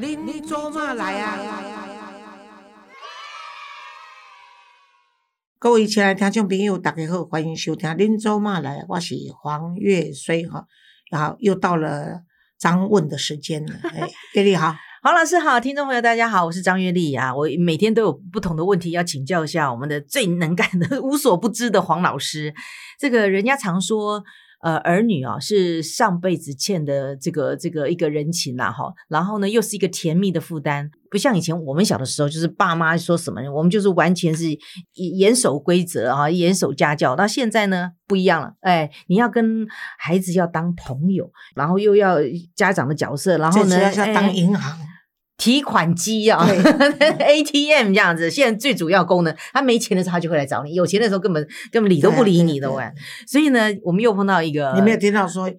您做嘛来啊？各位亲爱的听众朋友，大家好，欢迎收听《恁做嘛来》，我是黄月水哈。然后又到了张问的时间了，哎，月丽好，黄老师好，听众朋友大家好，我是张月丽啊。我每天都有不同的问题要请教一下我们的最能干的、无所不知的黄老师。这个人家常说。呃，儿女啊是上辈子欠的这个这个一个人情啦，哈，然后呢又是一个甜蜜的负担，不像以前我们小的时候，就是爸妈说什么，我们就是完全是严守规则啊，严守家教。那现在呢不一样了，哎，你要跟孩子要当朋友，然后又要家长的角色，然后呢要当银行。提款机啊，ATM 这样子，现在最主要功能，他没钱的时候他就会来找你，有钱的时候根本根本理都不理你的喂。所以呢，我们又碰到一个，你没有听到说？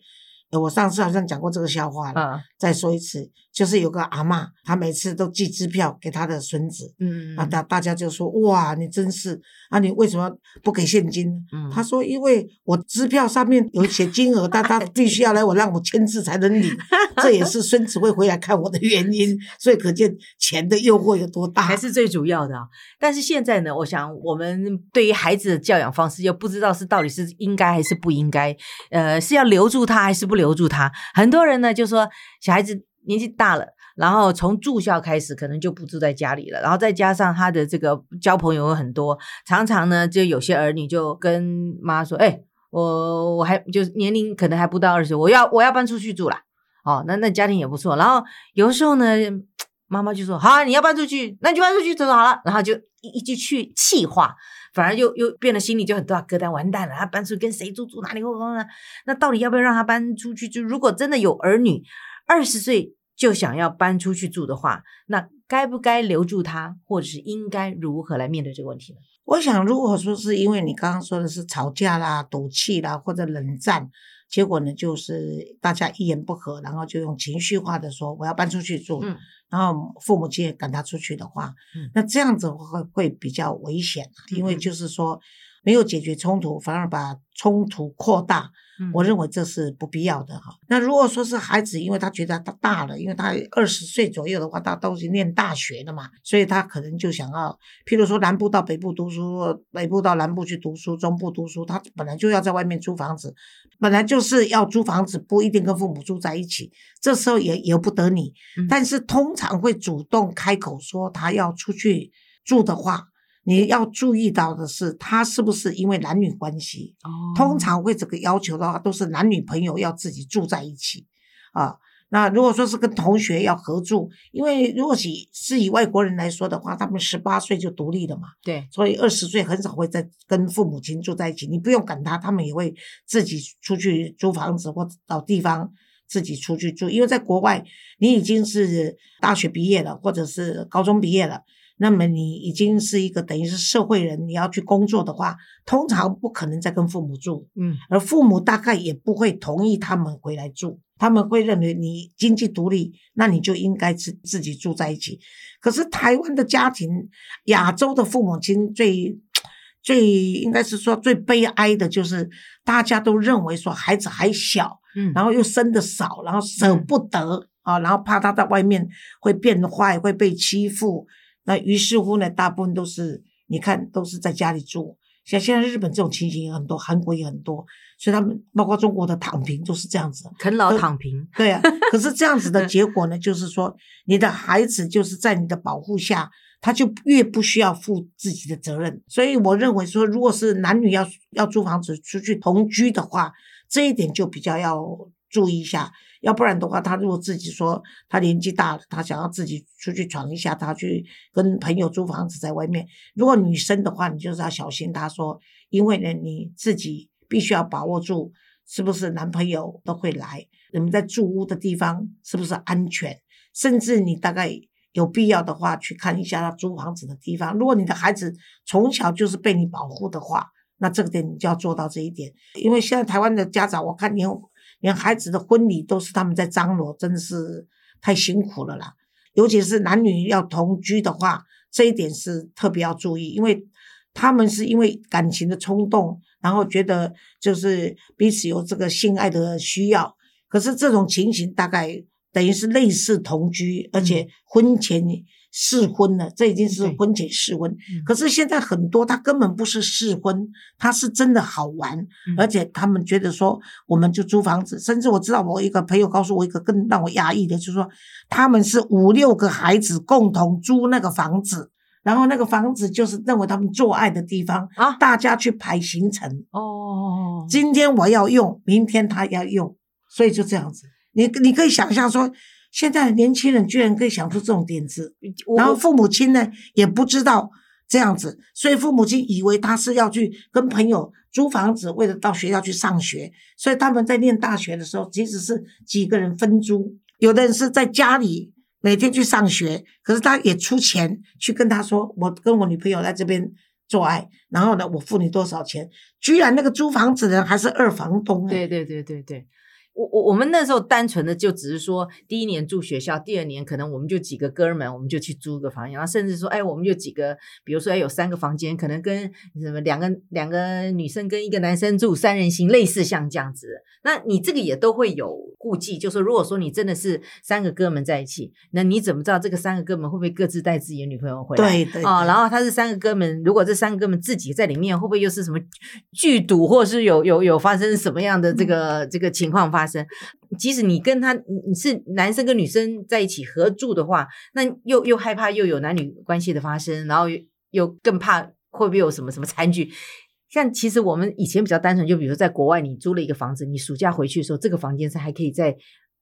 我上次好像讲过这个笑话了，再说一次，就是有个阿妈，她每次都寄支票给她的孙子，嗯，啊，大大家就说哇，你真是啊，你为什么不给现金？嗯，他说因为我支票上面有写金额，但他 必须要来我让我签字才能领，这也是孙子会回来看我的原因，所以可见钱的诱惑有多大，还是最主要的。但是现在呢，我想我们对于孩子的教养方式又不知道是到底是应该还是不应该，呃，是要留住他还是不？留住他，很多人呢就说小孩子年纪大了，然后从住校开始，可能就不住在家里了，然后再加上他的这个交朋友很多，常常呢就有些儿女就跟妈说：“哎，我我还就年龄可能还不到二十，我要我要搬出去住了。”哦，那那家庭也不错。然后有的时候呢，妈妈就说：“好，你要搬出去，那就搬出去走好了。”然后就一一句去气话。反而又又变得心里就很多疙瘩，完蛋了！他搬出去跟谁住？住哪里？那到底要不要让他搬出去住？如果真的有儿女，二十岁就想要搬出去住的话，那该不该留住他，或者是应该如何来面对这个问题呢？我想，如果说是因为你刚刚说的是吵架啦、赌气啦，或者冷战。结果呢，就是大家一言不合，然后就用情绪化的说我要搬出去住，然后父母亲也赶他出去的话，那这样子会会比较危险，因为就是说没有解决冲突，反而把冲突扩大。我认为这是不必要的哈。那如果说是孩子，因为他觉得他大了，因为他二十岁左右的话，他都是念大学的嘛，所以他可能就想要，譬如说南部到北部读书，北部到南部去读书，中部读书，他本来就要在外面租房子，本来就是要租房子，不一定跟父母住在一起，这时候也由不得你，但是通常会主动开口说他要出去住的话。你要注意到的是，他是不是因为男女关系？哦，通常会这个要求的话，都是男女朋友要自己住在一起啊。那如果说是跟同学要合住，因为如果是是以外国人来说的话，他们十八岁就独立了嘛，对，所以二十岁很少会再跟父母亲住在一起。你不用赶他，他们也会自己出去租房子或找地方自己出去住。因为在国外，你已经是大学毕业了，或者是高中毕业了。那么你已经是一个等于是社会人，你要去工作的话，通常不可能再跟父母住，嗯，而父母大概也不会同意他们回来住，他们会认为你经济独立，那你就应该自自己住在一起。可是台湾的家庭，亚洲的父母亲最最应该是说最悲哀的就是大家都认为说孩子还小，嗯，然后又生的少，然后舍不得啊，然后怕他在外面会变坏，会被欺负。那于是乎呢，大部分都是你看都是在家里住，像现在日本这种情形也很多，韩国也很多，所以他们包括中国的躺平都是这样子，啃老躺平。对啊，可是这样子的结果呢，就是说你的孩子就是在你的保护下，他就越不需要负自己的责任。所以我认为说，如果是男女要要租房子出去同居的话，这一点就比较要注意一下。要不然的话，他如果自己说他年纪大了，他想要自己出去闯一下，他去跟朋友租房子在外面。如果女生的话，你就是要小心。他说，因为呢，你自己必须要把握住，是不是男朋友都会来？你们在住屋的地方是不是安全？甚至你大概有必要的话，去看一下他租房子的地方。如果你的孩子从小就是被你保护的话，那这个点你就要做到这一点。因为现在台湾的家长，我看你。连孩子的婚礼都是他们在张罗，真的是太辛苦了啦。尤其是男女要同居的话，这一点是特别要注意，因为他们是因为感情的冲动，然后觉得就是彼此有这个性爱的需要。可是这种情形大概等于是类似同居，而且婚前试婚了，这已经是婚前试婚。可是现在很多他根本不是试婚，他是真的好玩，而且他们觉得说我们就租房子，甚至我知道我一个朋友告诉我一个更让我压抑的，就是说他们是五六个孩子共同租那个房子，然后那个房子就是认为他们做爱的地方啊，大家去排行程。哦，今天我要用，明天他要用，所以就这样子，你你可以想象说。现在的年轻人居然可以想出这种点子，然后父母亲呢也不知道这样子，所以父母亲以为他是要去跟朋友租房子，为了到学校去上学，所以他们在念大学的时候，即使是几个人分租，有的人是在家里每天去上学，可是他也出钱去跟他说，我跟我女朋友在这边做爱，然后呢，我付你多少钱？居然那个租房子的人还是二房东，对对对对对。我我我们那时候单纯的就只是说，第一年住学校，第二年可能我们就几个哥们，我们就去租个房间，然后甚至说，哎，我们就几个，比如说哎有三个房间，可能跟什么两个两个女生跟一个男生住三人行，类似像这样子。那你这个也都会有顾忌，就是如果说你真的是三个哥们在一起，那你怎么知道这个三个哥们会不会各自带自己的女朋友回来？对对啊，然后他是三个哥们，如果这三个哥们自己在里面，会不会又是什么剧赌，或是有有有发生什么样的这个这个情况发生？即使你跟他你是男生跟女生在一起合住的话，那又又害怕又有男女关系的发生，然后又更怕会不会有什么什么惨剧。像其实我们以前比较单纯，就比如在国外，你租了一个房子，你暑假回去的时候，这个房间是还可以再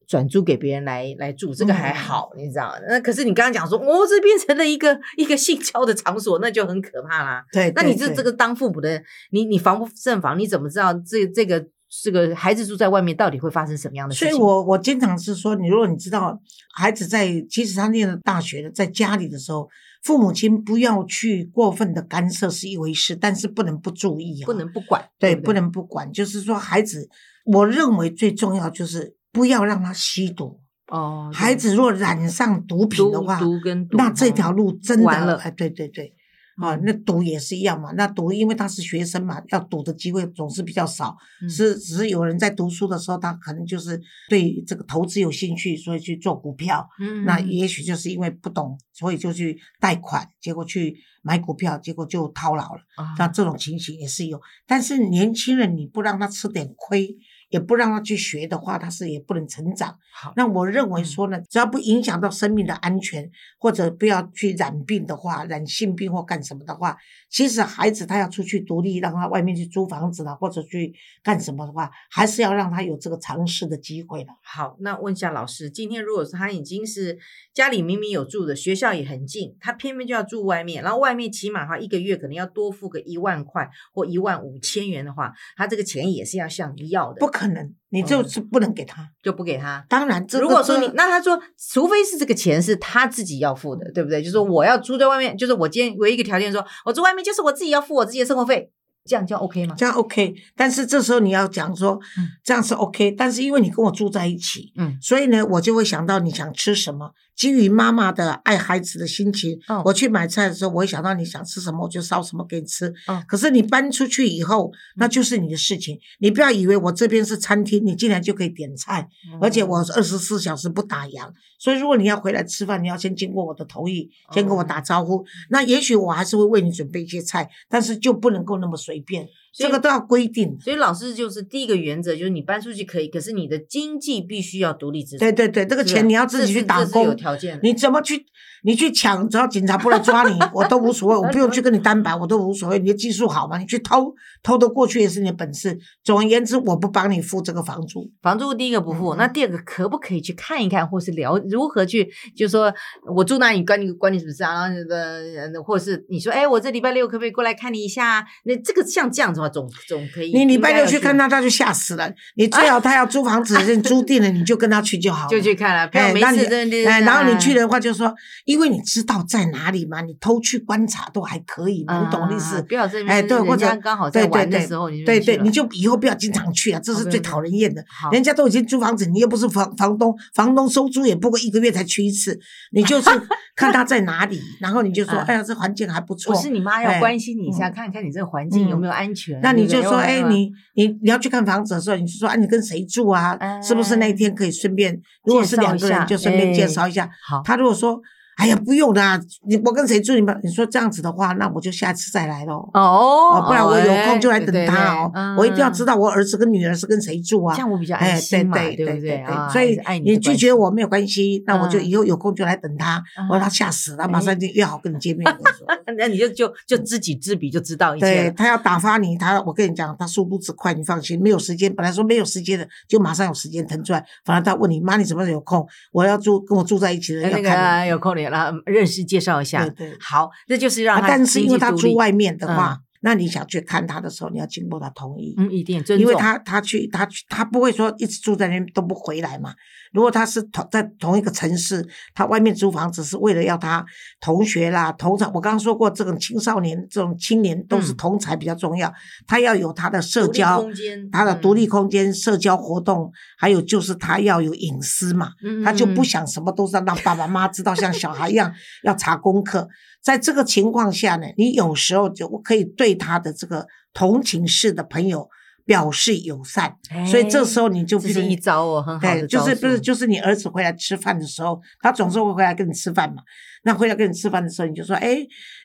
转租给别人来来住，这个还好，你知道？那可是你刚刚讲说，哦，这变成了一个一个性交的场所，那就很可怕啦。对，那你这这个当父母的，你你防不胜防，你怎么知道这这个这个孩子住在外面到底会发生什么样的事情？所以我我经常是说，你如果你知道孩子在即使他念了大学的，在家里的时候。父母亲不要去过分的干涉是一回事，但是不能不注意，不能不管，对，不能不管。就是说，孩子，我认为最重要就是不要让他吸毒哦。孩子若染上毒品的话，毒跟那这条路真的了。哎，对对对。啊，那赌也是一样嘛。那赌，因为他是学生嘛，要赌的机会总是比较少。是，只是有人在读书的时候，他可能就是对这个投资有兴趣，所以去做股票。嗯，那也许就是因为不懂，所以就去贷款，结果去买股票，结果就套牢了。啊那这种情形也是有。但是年轻人，你不让他吃点亏。也不让他去学的话，他是也不能成长。好，那我认为说呢，只要不影响到生命的安全，或者不要去染病的话，染性病或干什么的话，其实孩子他要出去独立，让他外面去租房子了，或者去干什么的话，还是要让他有这个尝试的机会的。好，那问一下老师，今天如果是他已经是家里明明有住的，学校也很近，他偏偏就要住外面，然后外面起码他一个月可能要多付个一万块或一万五千元的话，他这个钱也是要向你要的。不。可能，你就是不能给他，就不给他。当然，如果说你那他说，除非是这个钱是他自己要付的，对不对？就是说我要住在外面，就是我今天唯一一个条件，说我住外面就是我自己要付我自己的生活费，这样就 OK 吗？这样 OK，但是这时候你要讲说，这样是 OK，但是因为你跟我住在一起，嗯，所以呢，我就会想到你想吃什么。基于妈妈的爱孩子的心情，我去买菜的时候，我会想到你想吃什么，我就烧什么给你吃。可是你搬出去以后，那就是你的事情。你不要以为我这边是餐厅，你进来就可以点菜，而且我二十四小时不打烊。所以如果你要回来吃饭，你要先经过我的同意，先跟我打招呼。那也许我还是会为你准备一些菜，但是就不能够那么随便。这个都要规定，所以老师就是第一个原则，就是你搬出去可以，可是你的经济必须要独立自主。对对对，这个钱你要自己去打工，有条件。你怎么去？你去抢，只要警察不来抓你，我都无所谓，我不用去跟你担保，我都无所谓。你的技术好嘛？你去偷偷的过去也是你的本事。总而言之，我不帮你付这个房租。房租第一个不付，那第二个可不可以去看一看，或是聊如何去？就是说我住那里，关你关你什么事啊？然后呃，或者是你说，哎，我这礼拜六可不可以过来看你一下？那这个像这样子的话，总总可以。你礼拜六去看他，他就吓死了。你最好 他要租房子，租定了你就跟他去就好。就去看了，哎，那你哎，然然后你去的话，就说，因为你知道在哪里嘛，你偷去观察都还可以嘛，你懂意思？不要这边哎，对，或者刚好在玩的时候，你对对，你就以后不要经常去啊，这是最讨人厌的。人家都已经租房子，你又不是房房东，房东收租也不过一个月才去一次，你就是 看他在哪里，然后你就说，哎呀，这环境还不错。不是你妈要关心你一下，看看你这个环境有没有安全。那你就说，哎，你你你要去看房子的时候，你就说，啊，你跟谁住啊？是不是那一天可以顺便，如果是两个人，就顺便介绍一下。好，他如果说。哎呀，不用啦，你我跟谁住？你们你说这样子的话，那我就下次再来喽。哦，不然我有空就来等他哦。我一定要知道我儿子跟女儿是跟谁住啊？这样我比较安心嘛，对不对？所以你拒绝我没有关系，那我就以后有空就来等他。我让他吓死了，马上就约好跟你见面。那你就就就知己知彼，就知道一些。对他要打发你，他我跟你讲，他速度之快，你放心，没有时间。本来说没有时间的，就马上有时间腾出来。反而他问你妈，你什么时候有空？我要住跟我住在一起的，要看有空的，然后认识。介绍一下，对对，好，那就是让他。但是因为他住外面的话，那你想去看他的时候，你要经过他同意。嗯，一定，因为他他去他去他不会说一直住在那边都不回来嘛。如果他是同在同一个城市，他外面租房子是为了要他同学啦、同才。我刚刚说过，这种青少年、这种青年都是同才比较重要。他要有他的社交空间，他的独立空间、社交活动，还有就是他要有隐私嘛。他就不想什么都是让爸爸妈妈知道，像小孩一样要查功课。在这个情况下呢，你有时候就可以对他的这个同情式的朋友。表示友善，所以这时候你就不是一招哦，很好的就是不是就是你儿子回来吃饭的时候，他总是会回来跟你吃饭嘛。那回来跟你吃饭的时候，你就说：“哎，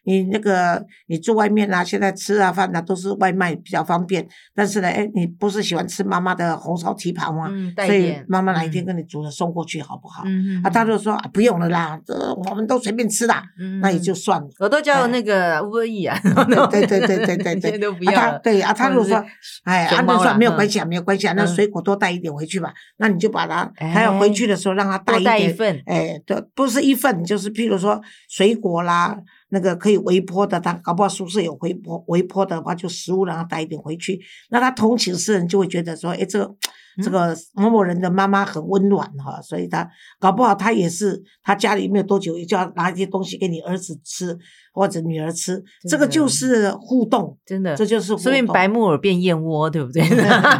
你那个你住外面啊，现在吃啊饭啊都是外卖比较方便。但是呢，哎，你不是喜欢吃妈妈的红烧蹄膀吗？所以妈妈哪一天跟你煮了送过去好不好？啊，他就说不用了啦，这我们都随便吃的，那也就算了。我都叫那个乌伊啊，对对对对对对，都不要。对啊，他就说，哎，安德说没有关系啊，没有关系啊，那水果多带一点回去吧。那你就把它，还有回去的时候让他带一份，哎，对，不是一份，就是譬如说水果。啦，那个可以微波的，他搞不好宿舍有微波，微波的话就食物然后带一点回去。那他同寝室人就会觉得说，哎，这个这个某某人的妈妈很温暖哈，所以他搞不好他也是他家里没有多久，就要拿一些东西给你儿子吃。或者女儿吃，这个就是互动，真的，这就是说明白木耳变燕窝，对不对？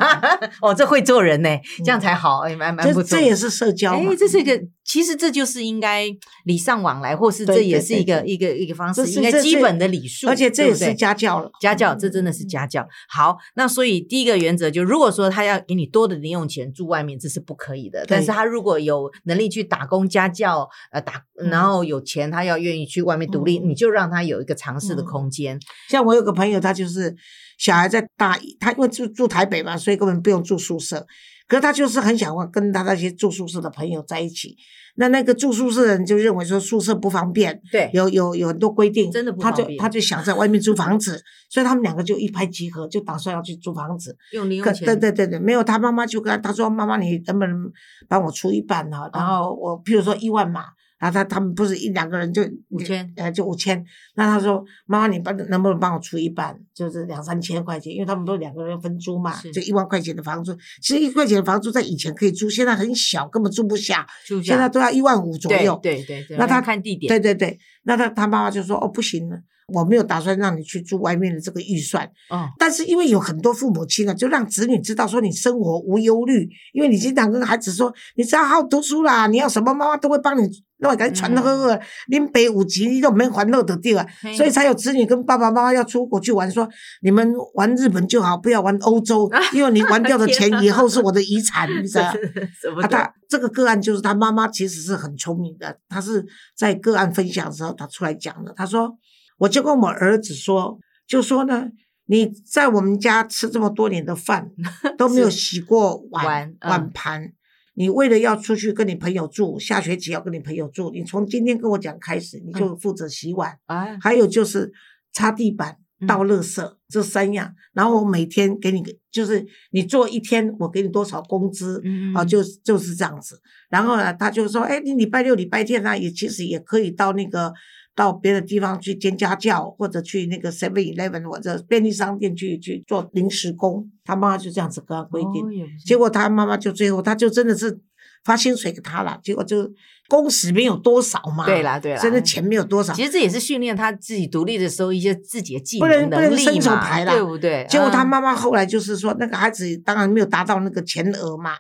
哦，这会做人呢，这样才好，哎，蛮蛮不错。这也是社交，哎，这是一个，其实这就是应该礼尚往来，或是这也是一个一个一个方式，应该基本的礼数，而且这也是家教了，家教，这真的是家教。好，那所以第一个原则就，如果说他要给你多的零用钱住外面，这是不可以的。但是他如果有能力去打工家教，呃，打，然后有钱，他要愿意去外面独立，你就让。让他有一个尝试的空间。像我有个朋友，他就是小孩在大一，他因为住住台北嘛，所以根本不用住宿舍。可是他就是很想跟他那些住宿舍的朋友在一起。那那个住宿舍的人就认为说宿舍不方便，对，有有有很多规定，真的不方便。他就他就想在外面租房子，所以他们两个就一拍即合，就打算要去租房子。用零用钱。对对对对，没有他妈妈就跟他说：“妈妈，你能不能帮我出一半呢？然后我譬如说一万嘛。”然后他他们不是一两个人就五千，呃，就五千。那他说：“妈妈，你帮能不能帮我出一半，就是两三千块钱？因为他们都两个人分租嘛，就一万块钱的房租。其实一块钱的房租在以前可以租，现在很小，根本住不下。现在都要一万五左右。对对对。那他看地点。对对对。那他他妈妈就说：哦，不行了。”我没有打算让你去住外面的这个预算，哦，但是因为有很多父母亲啊，就让子女知道说你生活无忧虑，因为你经常跟孩子说，你只要好好读书啦，你要什么妈妈都会帮你，那我赶紧传呵呵，拎北五级你都没还乐的地啊，所以才有子女跟爸爸妈妈要出国去玩，说你们玩日本就好，不要玩欧洲，因为你玩掉的钱以后是我的遗产，你知道？啊，他这个个案就是他妈妈其实是很聪明的，他是在个案分享的时候他出来讲的，他说。我就跟我儿子说，就说呢，你在我们家吃这么多年的饭都没有洗过碗碗盘，你为了要出去跟你朋友住，下学期要跟你朋友住，你从今天跟我讲开始，你就负责洗碗，还有就是擦地板、倒垃圾这三样，然后我每天给你，就是你做一天，我给你多少工资，啊，就就是这样子。然后呢，他就说，哎，你礼拜六、礼拜天呢，也其实也可以到那个。到别的地方去兼家教，或者去那个 Seven Eleven 或者便利商店去去做临时工，他妈妈就这样子跟他规定。结果他妈妈就最后，他就真的是发薪水给他了，结果就工时没有多少嘛，对啦对啦真的钱没有多少，其实这也是训练他自己独立的时候一些自己的技不能不能不能力伸手嘛，牌啦对不对？结果他嗯妈妈后来就是说，那个孩子当然没有达到那个全额嘛。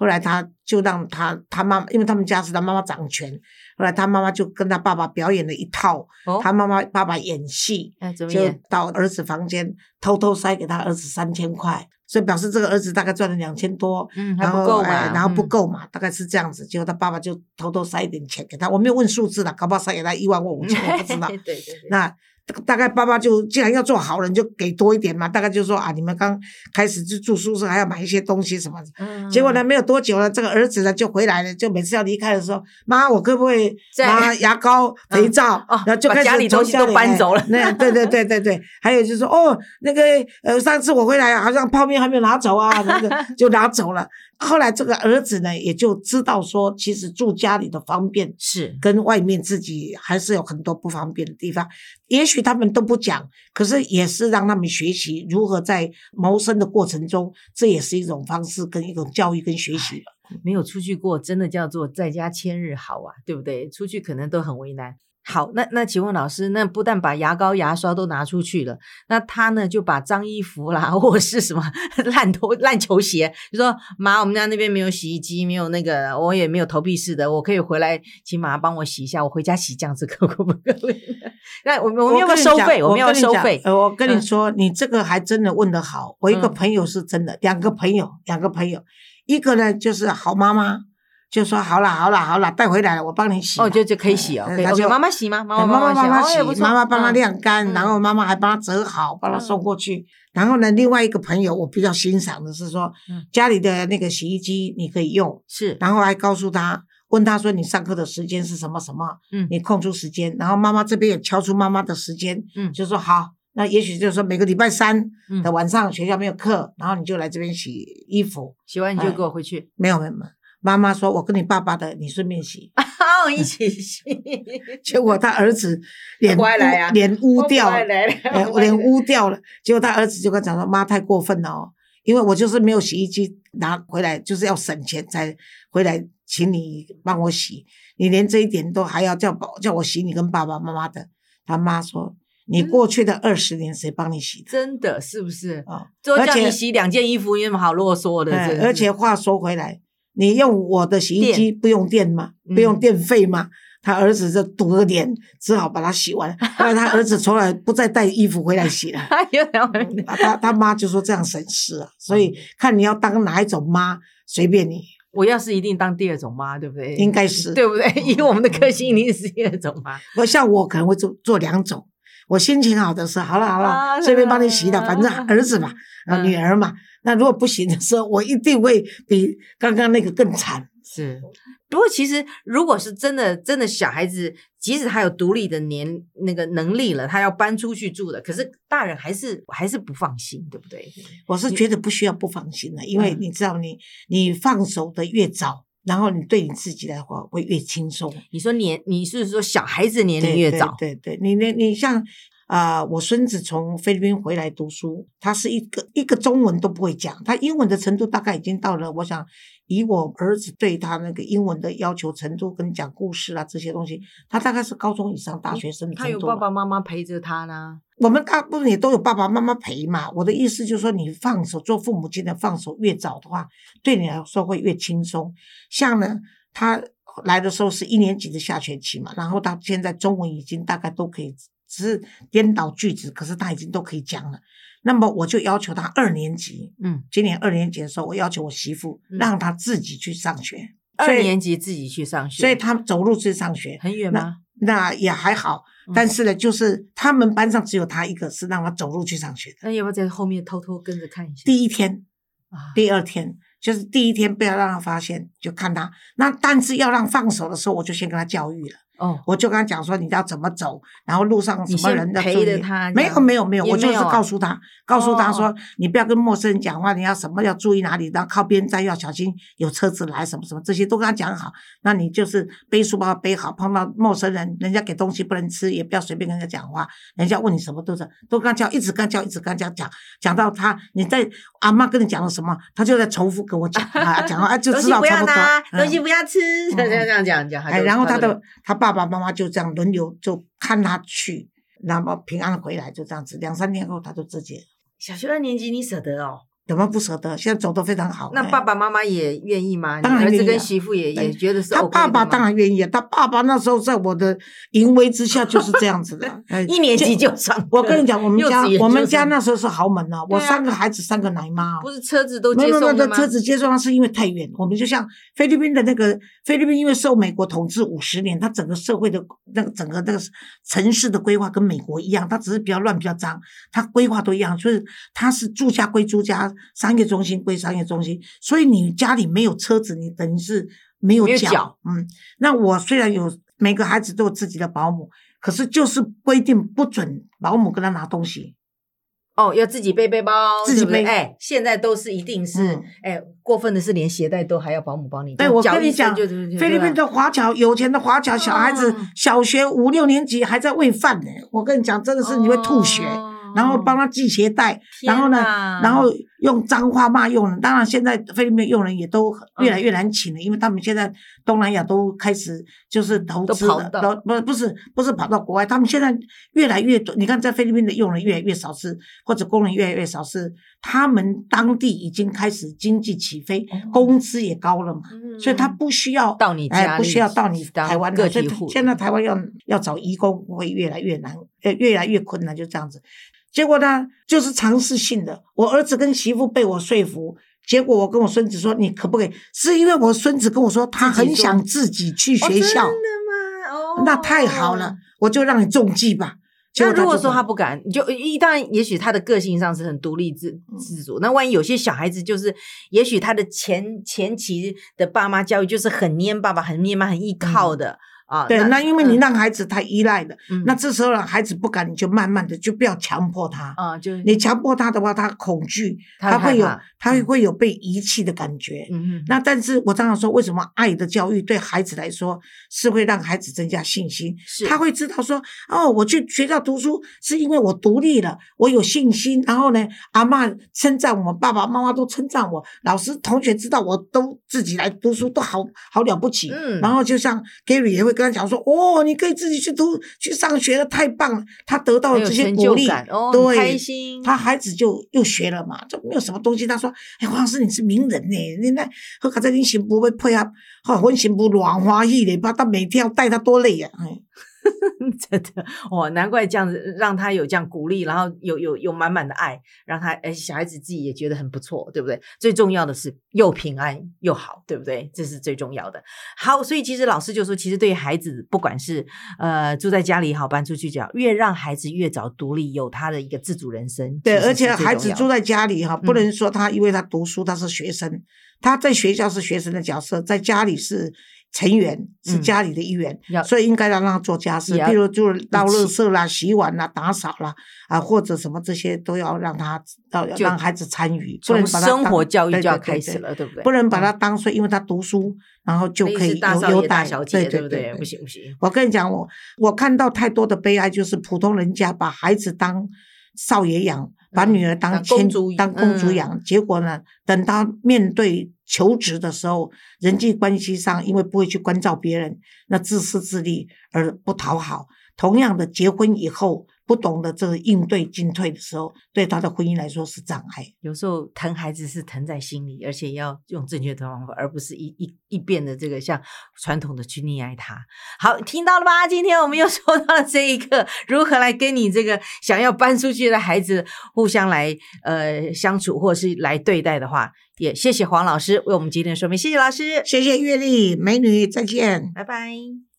后来他就让他他妈妈，因为他们家是他妈妈掌权，后来他妈妈就跟他爸爸表演了一套，哦他妈妈爸爸演戏，就？到儿子房间偷偷塞给他儿子三千块，所以表示这个儿子大概赚了两千多，嗯，还然后不够嘛，哎然后不嗯够嘛，大概是这样子。结果他爸爸就偷偷塞一点钱给他，我没有问数字了，搞不好塞给他一万或五千，我不知道。对对对，那大概爸爸就既然要做好人，就给多一点嘛。大概就说啊，你们刚开始就住宿舍，还要买一些东西什么的。嗯结果呢，没有多久了，这个儿子呢就回来了，就每次要离开的时候，妈，我可不可以在拿 牙膏、肥皂？哦然后就开始把家里东西都搬走了哎 那对对对对对，还有就是说，哦，那个呃，上次我回来好像泡面还没有拿走啊，那个就拿走了。后来这个儿子呢，也就知道说，其实住家里的方便是跟外面自己还是有很多不方便的地方，也许他们都不讲，可是也是让他们学习如何在谋生的过程中，这也是一种方式跟一种教育跟学习。没有出去过，真的叫做在家千日好啊，对不对？出去可能都很为难。好，那那请问老师，那不但把牙膏、牙刷都拿出去了，那他呢就把脏衣服啦，或者是什么烂拖烂球鞋，就说妈，我们家那边没有洗衣机，没有那个，我也没有投币式的，我可以回来请妈帮我洗一下，我回家洗这样子可不可以？那我们我们要不要收费？我们要收费。呃，我跟你嗯说，你这个还真的问得好。我一个嗯朋友是真的，两个朋友，两个朋友，一个呢就是好妈妈，就说好了好了好了，带回来了，我帮你洗。哦，就就可以洗哦，妈妈洗吗？妈妈哎妈妈洗妈妈帮他嗯晾干，嗯然后妈妈还帮他折好，帮他送过去。然后呢，另外一个朋友我比较欣赏的是说嗯，家里的那个洗衣机你可以用，是，然后还告诉他。问他说：“你上课的时间是什么什么？嗯你空出时间，然后妈妈这边也敲出妈妈的时间，嗯就说好，那也许就是说每个礼拜三嗯的晚上学校没有课，然后你就来这边洗衣服。洗完你就哎给我回去。没有没有，没有妈妈说我跟你爸爸的，你顺便洗。好，一起洗。结果他儿子脸不爱来啊乌脸污掉了，脸污掉了。结果他儿子就跟他讲说：“妈，太过分了哦，因为我就是没有洗衣机拿回来，就是要省钱才回来请你帮我洗，你连这一点都还要叫爸叫我洗你跟爸爸妈妈的。”他妈说：“你过去的二十年谁帮你洗的真的是不是？啊？就叫而且你洗两件衣服，有什么好啰嗦的？而且话说回来，你用我的洗衣机不用电吗？嗯不用电费吗？”他儿子就堵着脸，只好把它洗完。后来他儿子从来不再带衣服回来洗了。他他妈就说这样省事啊，所以看你要当哪一种妈，随便你，我要是一定当第二种妈，对不对？应该是。对不对？以我们的个性，一定是第二种妈。我像我可能会做做两种，我心情好的时候，好了好啊了，随便帮你洗了，反正儿子嘛，啊嗯女儿嘛。那如果不行的时候，我一定会比刚刚那个更惨。是，不过其实如果是真的真的小孩子，即使他有独立的年那个能力了，他要搬出去住的，可是大人还是还是不放心，对不对？我是觉得不需要不放心的，因为嗯你知道你，你放手的越早，然后你对你自己的话会越轻松。你说年，你是说小孩子年龄越早，对对，你你你像啊、我孙子从菲律宾回来读书，他是一个一个中文都不会讲，他英文的程度大概已经到了，我想以我儿子对他那个英文的要求程度跟讲故事啊这些东西，他大概是高中以上大学生的他有程度了。爸爸妈妈陪着他呢。我们大部分也都有爸爸妈妈陪嘛。我的意思就是说，你放手做父母亲的放手越早的话，对你来说会越轻松。像呢，他来的时候是一年级的下学期嘛，然后到现在中文已经大概都可以，只是颠倒句子，可是他已经都可以讲了。那么我就要求他二年级，嗯，今年二年级的时候，我要求我媳妇嗯让他自己去上学，二年级自己去上学，所以他走路去上学，很远吗？那也还好。嗯但是呢，就是他们班上只有他一个是让他走路去上学的。那要不要在后面偷偷跟着看一下？第一天、啊，第二天，就是第一天不要让他发现，就看他。那但是要让放手的时候，我就先跟他教育了。哦，我就跟他讲说你要怎么走，然后路上什么人要注意着他，没有没有没有，我就是告诉他，告诉他哦说你不要跟陌生人讲话，你要什么要注意哪里，然后靠边站要小心有车子来什么什么，这些都跟他讲好。那你就是背书包背好，碰到陌生人，人家给东西不能吃，也不要随便跟人家讲话，人家问你什么都是都跟他叫，一直跟他教，一直跟他讲讲，讲到他你在阿妈跟你讲了什么，他就在重复跟我讲啊，讲啊就 知道差不多。要拿，嗯东西不要吃，这样这样讲讲。哎，然后他就的他爸爸爸妈妈就这样轮流就看他去，然后平安回来，就这样子。两三天后他就自己小学二年级，你舍得哦？怎么不舍得？现在走得非常好。哎那爸爸妈妈也愿意吗？当然愿意啊儿子跟媳妇也对也觉得是他爸爸当然愿意啊，他爸爸那时候在我的 淫威之下就是这样子的。哎一年级就上。我跟你讲，我们家 我们家那时候是豪门呢、我三个孩子三个奶妈、哦。不是车子都接送的吗？车子接送是因为太远，我们就像菲律宾的那个菲律宾，因为受美国统治五十年，它整个社会的那个整个那个城市的规划跟美国一样，它只是比较乱比较脏，它规划都一样，所以它是住家归住家，商业中心归商业中心，所以你家里没有车子，你等于是没有脚。嗯，那我虽然有每个孩子都有自己的保姆，可是就是规定不准保姆跟他拿东西。哦，要自己背背包，自己背哎，现在都是一定是嗯，哎，过分的是连鞋带都还要保姆帮你。对，我跟你讲，菲律宾的华侨，有钱的华侨小孩子嗯，小学五六年级还在喂饭呢。我跟你讲，真的是你会吐血，哦然后帮他系鞋带，然后呢，然后用脏话骂佣人。当然，现在菲律宾佣人也都越来越难请了，因为他们现在东南亚都开始就是投资了，都不不是不是跑到国外，他们现在越来越多。你看，在菲律宾的佣人越来越少是，或者工人越来越少是，他们当地已经开始经济起飞，哦工资也高了嘛。嗯所以他不需要到你哎，不需要到你台湾的所以个体户现在台湾要要找义工会越来越难，呃，越来越困难，就这样子。结果呢，就是尝试性的。我儿子跟媳妇被我说服，结果我跟我孙子说，你可不可以？是因为我孙子跟我说，他很想自己去哦学校，真的吗？哦，那太好了，。我就让你中计吧。结那如果说他不敢，你就一当然，也许他的个性上是很独立自嗯自主。那万一有些小孩子就是，也许他的前前期的爸妈教育就是很黏爸爸、很黏妈、很依靠的啊。对，那因为你嗯让孩子太依赖了，嗯那这时候呢，孩子不敢，你就慢慢的就不要强迫他。啊，就你强迫他的话，他恐惧，他他会有他会会有被遗弃的感觉。嗯嗯，那但是我常常说，为什么爱的教育对孩子来说是会让孩子增加信心？是他会知道说，哦，我去学校读书是因为我独立了，我有信心。然后呢，阿嬷称赞我，爸爸妈妈都称赞我，老师同学知道我都自己来读书，都好好了不起。嗯然后就像 Gary 也会跟他讲说，哦，你可以自己去读去上学了，太棒了。他得到了这些鼓励，哦，对，开心。他孩子就又学了嘛，就没有什么东西。他说：“哎，黄老师你是名人呢，你那和刚才你行不会配合，哈，我媳妇乱欢喜嘞，把他每天要带他多累啊！哎，真的哦，难怪这样子让他有这样鼓励，然后有有有满满的爱，让他哎小孩子自己也觉得很不错，对不对？最重要的是又平安又好，对不对？这是最重要的。好，所以其实老师就说，其实对于孩子，不管是呃住在家里也好，搬出去也好，越让孩子越早独立，有他的一个自主人生。对，而且孩子住在家里哈，不嗯能说他因为他读书他是学生，他在学校是学生的角色，在家里是成员，是嗯家里的一员，要所以应该要让他做家事，也要譬如就是倒垃圾啦、洗碗啦、打扫啦啊，或者什么这些都要让他要让孩子参与，不从能把他当生活教育就要对对对开始了，对不对？不能把嗯他当做因为他读书，然后就可以似大少爷、大优优待，小姐，对不对？不。行不行，我跟你讲，我我看到太多的悲哀，就是普通人家把孩子当少爷养，把嗯女儿当公主当公主嗯养，结果呢，等到面对求职的时候，人际关系上因为不会去关照别人，那自私自利而不讨好。同样的，结婚以后不懂得这个应对进退的时候，对他的婚姻来说是障碍。有时候疼孩子是疼在心里，而且要用正确的方法，而不是一一一遍的这个像传统的去溺爱他。好，听到了吧？今天我们又说到了这一课，如何来跟你这个想要搬出去的孩子互相来呃相处，或者是来对待的话，也谢谢黄老师为我们今天的说明，谢谢老师，谢谢月丽美女，再见。拜拜。